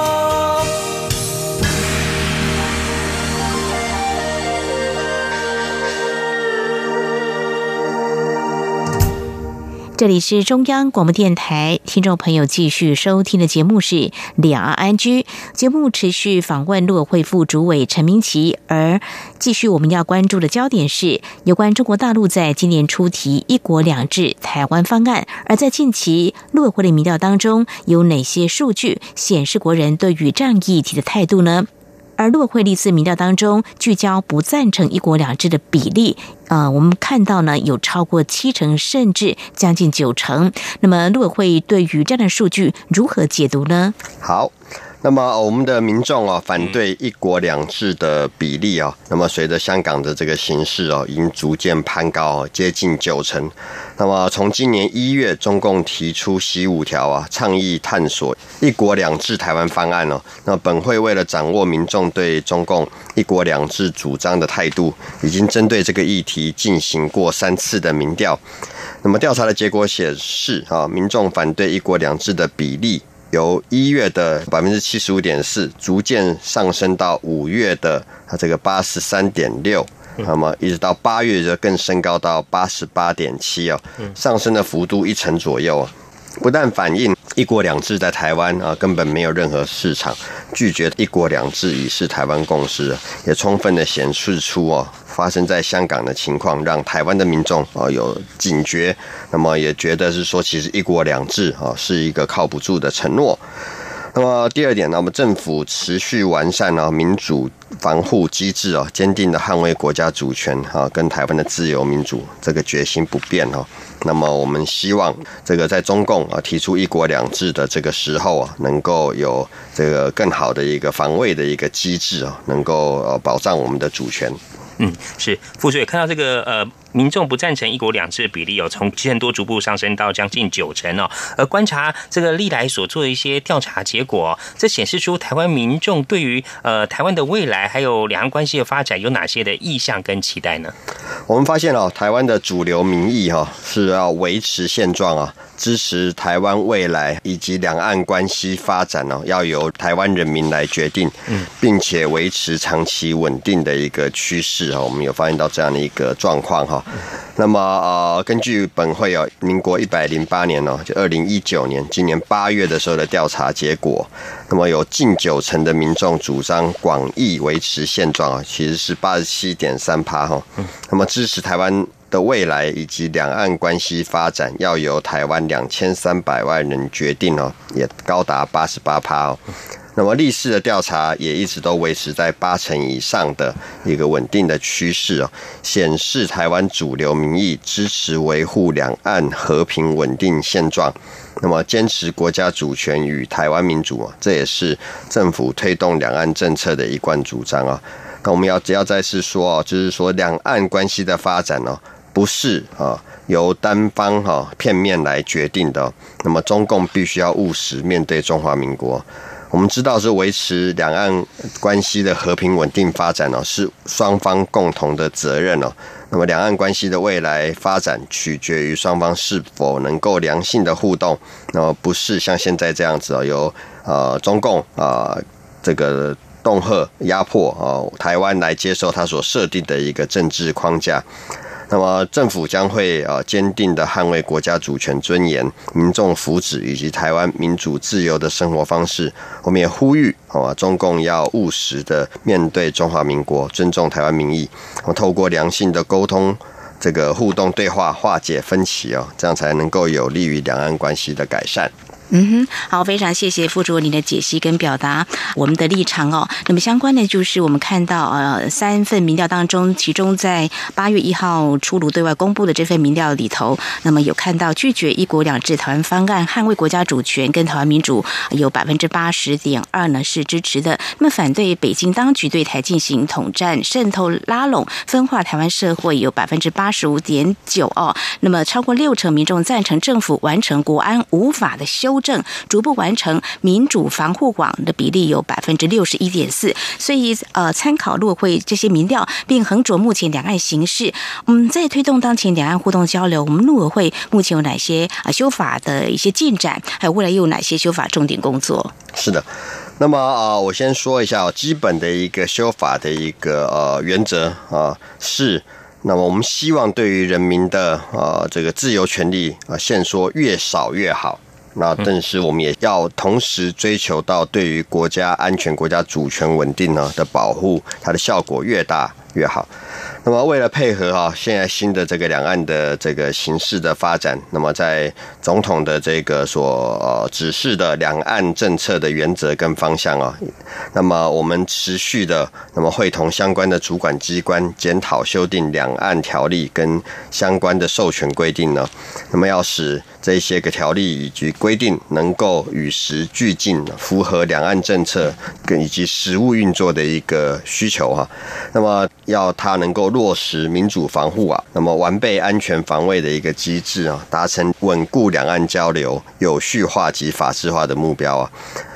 这里是中央广播电台，听众朋友继续收听的节目是《两岸安居》。节目持续访问陆委会副主委陈明奇，而继续我们要关注的焦点是有关中国大陆在今年出题“一国两制”台湾方案。而在近期陆委会的民调当中，有哪些数据显示国人对于这样议题的态度呢？而陆委会历次民调当中，聚焦不赞成“一国两制”的比例。呃，我们看到呢，有超过七成，甚至将近九成。那么，陆委会对于这样的数据如何解读呢？好。那么我们的民众啊，反对一国两制的比例啊，那么随着香港的这个形势哦，已经逐渐攀高，接近九成。那么从今年一月，中共提出“习五条”啊，倡议探索一国两制台湾方案哦。那本会为了掌握民众对中共一国两制主张的态度，已经针对这个议题进行过三次的民调。那么调查的结果显示啊，民众反对一国两制的比例。由一月的百分之七十五点四，逐渐上升到五月的它这个八十三点六，那么一直到八月就更升高到八十八点七哦，上升的幅度一成左右啊。不但反映一国两制在台湾啊根本没有任何市场，拒绝一国两制已是台湾共识，也充分的显示出哦发生在香港的情况，让台湾的民众啊有警觉，那么也觉得是说其实一国两制啊是一个靠不住的承诺。那么第二点呢，我们政府持续完善了民主防护机制啊，坚定的捍卫国家主权啊，跟台湾的自由民主这个决心不变哦。那么我们希望这个在中共啊提出一国两制的这个时候啊，能够有这个更好的一个防卫的一个机制啊，能够呃保障我们的主权。嗯，是傅水看到这个呃。民众不赞成一国两制的比例有从七成多逐步上升到将近九成哦。而观察这个历来所做的一些调查结果，这显示出台湾民众对于呃台湾的未来还有两岸关系的发展有哪些的意向跟期待呢？我们发现哦，台湾的主流民意哈是要维持现状啊，支持台湾未来以及两岸关系发展哦，要由台湾人民来决定，嗯，并且维持长期稳定的一个趋势啊。我们有发现到这样的一个状况哈。那么呃，根据本会哦，民国一百零八年哦，就二零一九年今年八月的时候的调查结果，那么有近九成的民众主张广义维持现状啊，其实是八十七点三趴哈。那么支持台湾的未来以及两岸关系发展要由台湾两千三百万人决定哦，也高达八十八趴哦。那么历史的调查也一直都维持在八成以上的一个稳定的趋势哦，显示台湾主流民意支持维护两岸和平稳定现状，那么坚持国家主权与台湾民主啊，这也是政府推动两岸政策的一贯主张啊。那我们要只要再次说哦，就是说两岸关系的发展呢，不是啊由单方哈片面来决定的，那么中共必须要务实面对中华民国。我们知道，是维持两岸关系的和平稳定发展哦，是双方共同的责任哦。那么，两岸关系的未来发展取决于双方是否能够良性的互动，那么不是像现在这样子哦，由呃中共啊这个恫吓压迫啊台湾来接受他所设定的一个政治框架。那么政府将会啊坚定的捍卫国家主权尊严、民众福祉以及台湾民主自由的生活方式。我们也呼吁啊中共要务实的面对中华民国，尊重台湾民意，透过良性的沟通、这个互动对话化解分歧哦，这样才能够有利于两岸关系的改善。嗯哼，好，非常谢谢副主您的解析跟表达我们的立场哦。那么相关的就是我们看到呃三份民调当中，其中在八月一号出炉对外公布的这份民调里头，那么有看到拒绝一国两制台湾方案、捍卫国家主权跟台湾民主有百分之八十点二呢是支持的，那么反对北京当局对台进行统战、渗透、拉拢、分化台湾社会有百分之八十五点九哦。那么超过六成民众赞成政府完成国安无法的修。正，逐步完成民主防护网的比例有百分之六十一点四。所以呃，参考陆委会这些民调，并横着目前两岸形势，嗯，在推动当前两岸互动交流，我们陆委会目前有哪些啊修法的一些进展，还有未来又有哪些修法重点工作？是的。那么啊，我先说一下基本的一个修法的一个呃原则啊，是那么我们希望对于人民的啊这个自由权利啊限缩越少越好。那但是我们也要同时追求到对于国家安全、国家主权稳定呢的保护，它的效果越大越好。那么，为了配合哈现在新的这个两岸的这个形势的发展，那么在总统的这个所呃指示的两岸政策的原则跟方向啊，那么我们持续的那么会同相关的主管机关检讨修订两岸条例跟相关的授权规定呢，那么要使这些个条例以及规定能够与时俱进，符合两岸政策跟以及实务运作的一个需求哈，那么要它能够。落实民主防护啊，那么完备安全防卫的一个机制啊，达成稳固两岸交流、有序化及法治化的目标啊。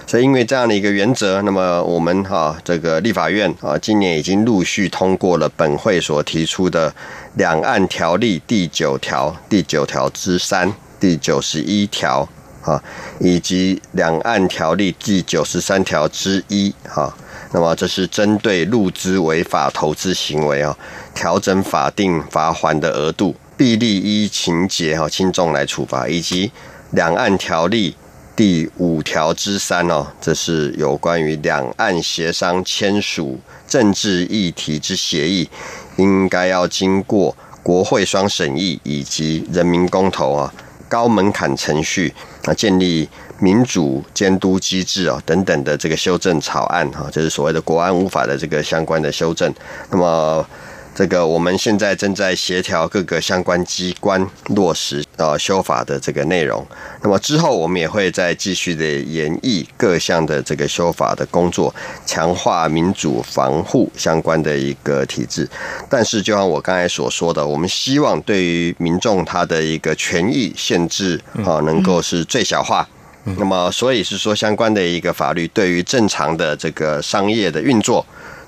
所以，因为这样的一个原则，那么我们哈这个立法院啊，今年已经陆续通过了本会所提出的《两岸条例》第九条、第九条之三、第九十一条啊，以及《两岸条例》第九十三条之一哈。那么，这是针对入资违法投资行为啊，调整法定罚还的额度，必利依情节哈轻重来处罚，以及两岸条例第五条之三哦，这是有关于两岸协商签署政治议题之协议，应该要经过国会双审议以及人民公投啊，高门槛程序啊，建立。民主监督机制啊，等等的这个修正草案哈，就是所谓的国安无法的这个相关的修正。那么，这个我们现在正在协调各个相关机关落实呃修法的这个内容。那么之后，我们也会再继续的演绎各项的这个修法的工作，强化民主防护相关的一个体制。但是，就像我刚才所说的，我们希望对于民众他的一个权益限制啊，能够是最小化。那么，所以是说，相关的一个法律对于正常的这个商业的运作，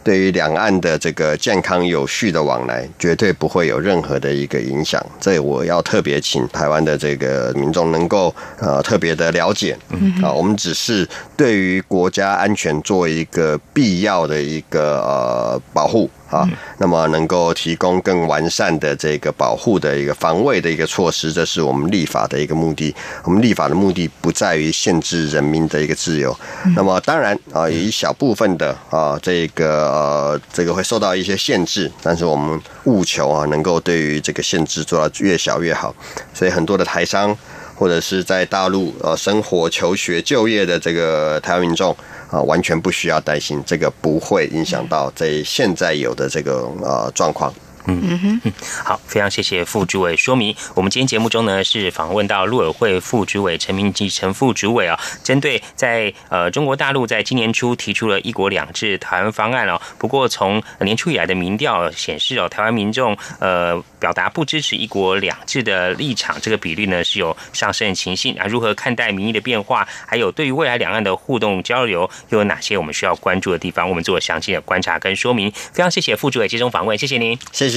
对于两岸的这个健康有序的往来，绝对不会有任何的一个影响。这我要特别请台湾的这个民众能够呃特别的了解啊，我们只是对于国家安全做一个必要的一个呃保护。啊，那么能够提供更完善的这个保护的一个防卫的一个措施，这是我们立法的一个目的。我们立法的目的不在于限制人民的一个自由。那么当然啊，有一小部分的啊，这个呃，这个会受到一些限制，但是我们务求啊，能够对于这个限制做到越小越好。所以很多的台商或者是在大陆呃生活、求学、就业的这个台湾民众。啊，完全不需要担心，这个不会影响到这现在有的这个呃状况。嗯哼，好，非常谢谢副主委说明。我们今天节目中呢是访问到陆委会副主委陈明基陈副主委啊，针对在呃中国大陆在今年初提出了一国两制台湾方案哦。不过从年初以来的民调显示哦，台湾民众呃表达不支持一国两制的立场，这个比率呢是有上升的情形啊。如何看待民意的变化？还有对于未来两岸的互动交流，又有哪些我们需要关注的地方？我们做详细的观察跟说明。非常谢谢副主委接中访问，谢谢您，谢谢。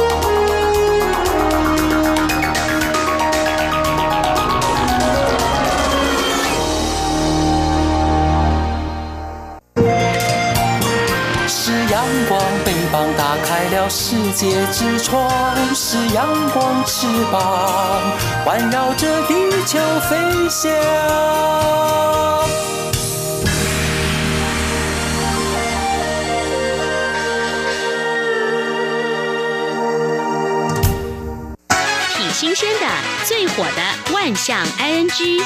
膀打开了世界之窗，是阳光翅膀环绕着地球飞翔。挺新鲜的，最火的万象 ING。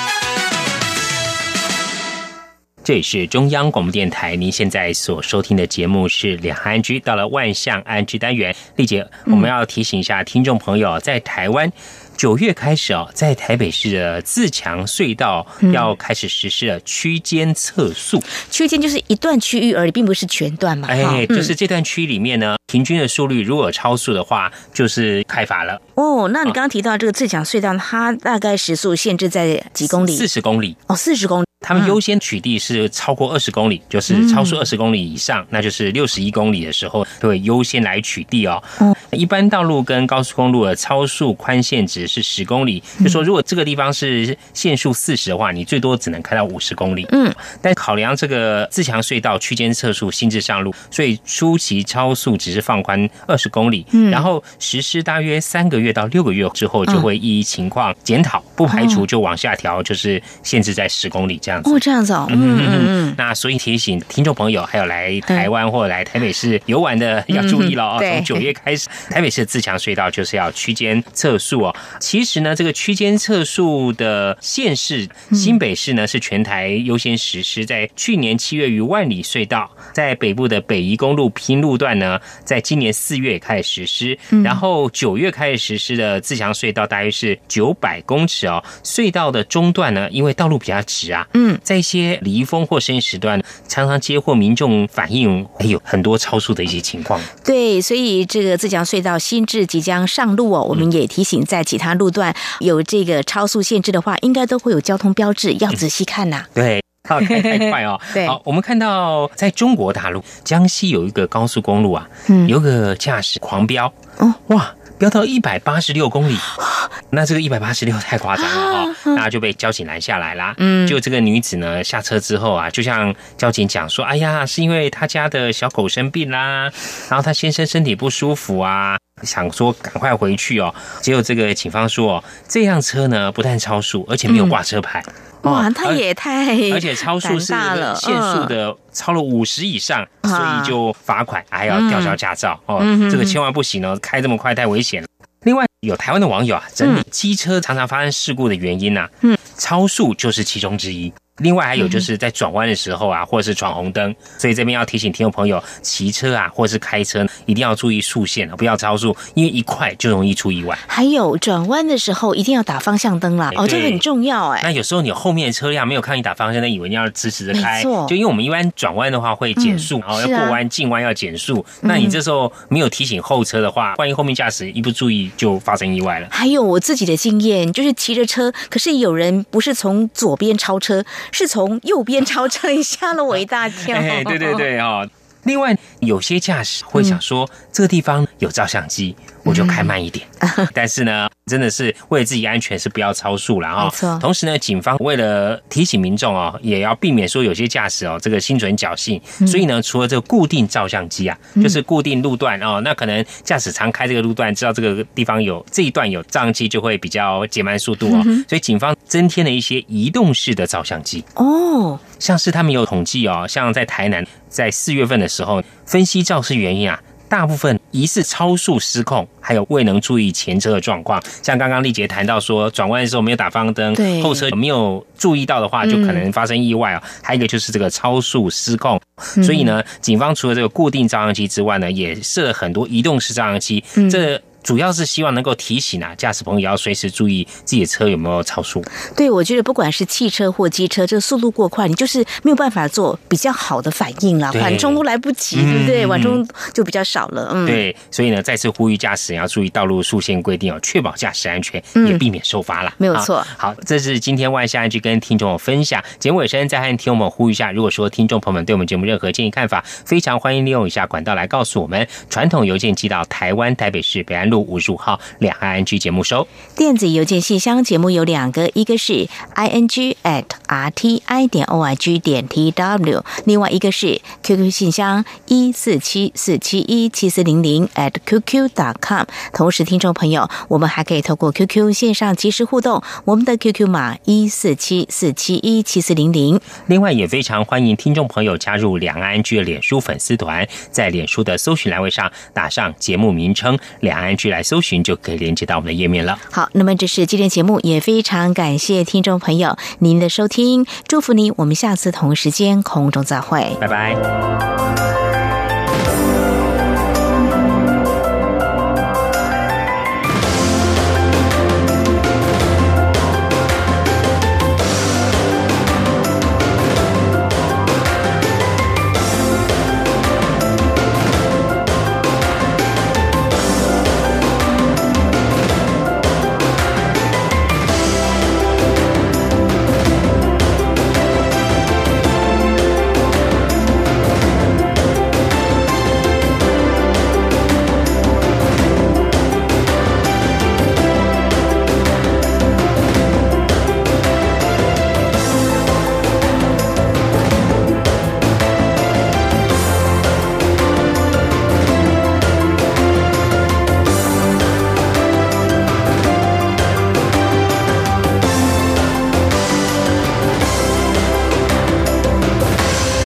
这里是中央广播电台，您现在所收听的节目是两岸居。到了万象安居单元，丽姐，我们要提醒一下听众朋友，在台湾。九月开始哦，在台北市的自强隧道要开始实施了区间测速。区间就是一段区域而已，并不是全段嘛。哎，就是这段区域里面呢，平均的速率如果超速的话，就是开罚了。哦，那你刚刚提到这个自强隧道，它大概时速限制在几公里？四十公里。哦，四十公里。他们优先取缔是超过二十公里，就是超速二十公里以上，那就是六十一公里的时候，会优先来取缔哦。一般道路跟高速公路的超速宽限值是十公里，就说如果这个地方是限速四十的话，你最多只能开到五十公里。嗯，但考量这个自强隧道区间测速新制上路，所以初期超速只是放宽二十公里，然后实施大约三个月到六个月之后，就会依情况检讨，不排除就往下调，就是限制在十公里这样。哦，这样子哦，嗯嗯嗯。那所以提醒听众朋友，还有来台湾或者来台北市游玩的要注意了哦。从九月开始，台北市的自强隧道就是要区间测速哦。其实呢，这个区间测速的县市，新北市呢是全台优先实施，在去年七月于万里隧道，在北部的北宜公路拼路段呢，在今年四月开始实施，然后九月开始实施的自强隧道大约是九百公尺哦。隧道的中段呢，因为道路比较直啊，嗯。嗯，在一些离峰或深夜时段，常常接获民众反映，有很多超速的一些情况。对，所以这个自强隧道新制即将上路哦，我们也提醒，在其他路段有这个超速限制的话，应该都会有交通标志，要仔细看呐。对，开太快哦。对，好，我们看到在中国大陆江西有一个高速公路啊，有个驾驶狂飙，哦，哇。飙到一百八十六公里，那这个一百八十六太夸张了哈，那就被交警拦下来啦。嗯，就这个女子呢下车之后啊，就像交警讲说：“哎呀，是因为她家的小狗生病啦，然后她先生身体不舒服啊，想说赶快回去哦。”结果这个警方说哦：“这辆车呢不但超速，而且没有挂车牌。”哇，他也太而且超速是限速的，超了五十以上，所以就罚款，还要吊销驾照哦。这个千万不行哦，开这么快太危险了。另外，有台湾的网友啊，整理机车常常发生事故的原因呐，嗯，超速就是其中之一。另外还有就是在转弯的时候啊，或者是闯红灯，所以这边要提醒听众朋友，骑车啊或者是开车一定要注意速线不要超速，因为一快就容易出意外。还有转弯的时候一定要打方向灯啦，哦，这个很重要哎。那有时候你后面的车辆没有看你打方向灯，以为你要直直的开，就因为我们一般转弯的话会减速，然后要过弯进弯要减速，那你这时候没有提醒后车的话，万一后面驾驶一不注意就发生意外了。还有我自己的经验，就是骑着车，可是有人不是从左边超车。是从右边超车，吓了我一大跳。对对对哦。另外，有些驾驶会想说，这个地方有照相机，我就开慢一点。但是呢，真的是为了自己安全，是不要超速了啊。同时呢，警方为了提醒民众哦，也要避免说有些驾驶哦，这个心存侥幸。所以呢，除了这个固定照相机啊，就是固定路段哦，那可能驾驶常开这个路段，知道这个地方有这一段有照相机，就会比较减慢速度哦。所以警方增添了一些移动式的照相机哦，像是他们有统计哦，像在台南。在四月份的时候，分析肇事原因啊，大部分疑似超速失控，还有未能注意前车的状况。像刚刚丽姐谈到说，转弯的时候没有打方向灯，后车没有注意到的话，就可能发生意外哦。还有一个就是这个超速失控。所以呢，警方除了这个固定照相机之外呢，也设了很多移动式照相机。这主要是希望能够提醒啊，驾驶朋友要随时注意自己的车有没有超速。对，我觉得不管是汽车或机车，这个速度过快，你就是没有办法做比较好的反应了，缓冲都来不及，对不对？缓冲就比较少了。嗯，对，所以呢，再次呼吁驾驶人要注意道路速限规定哦，确保驾驶安全，也避免受罚了。没有错。好，这是今天万安去跟听众分享。节目尾声再和听众们呼吁一下，如果说听众朋友们对我们节目任何建议看法，非常欢迎利用一下管道来告诉我们。传统邮件寄到台湾台北市北安路。路五十五号两岸 N G 节目收。电子邮件信箱节目有两个，一个是 i n g at r t i 点 o r g 点 t w，另外一个是 QQ 信箱一四七四七一七四零零 at qq dot com。同时，听众朋友，我们还可以透过 QQ 线上及时互动，我们的 QQ 码一四七四七一七四零零。另外，也非常欢迎听众朋友加入两岸 N G 的脸书粉丝团，在脸书的搜寻栏位上打上节目名称“两岸 G” 来搜寻，就可以连接到我们的页面了。好，那么这是今天节目，也非常感谢听众朋友您的收听，祝福您，我们下次同时间空中再会，拜拜。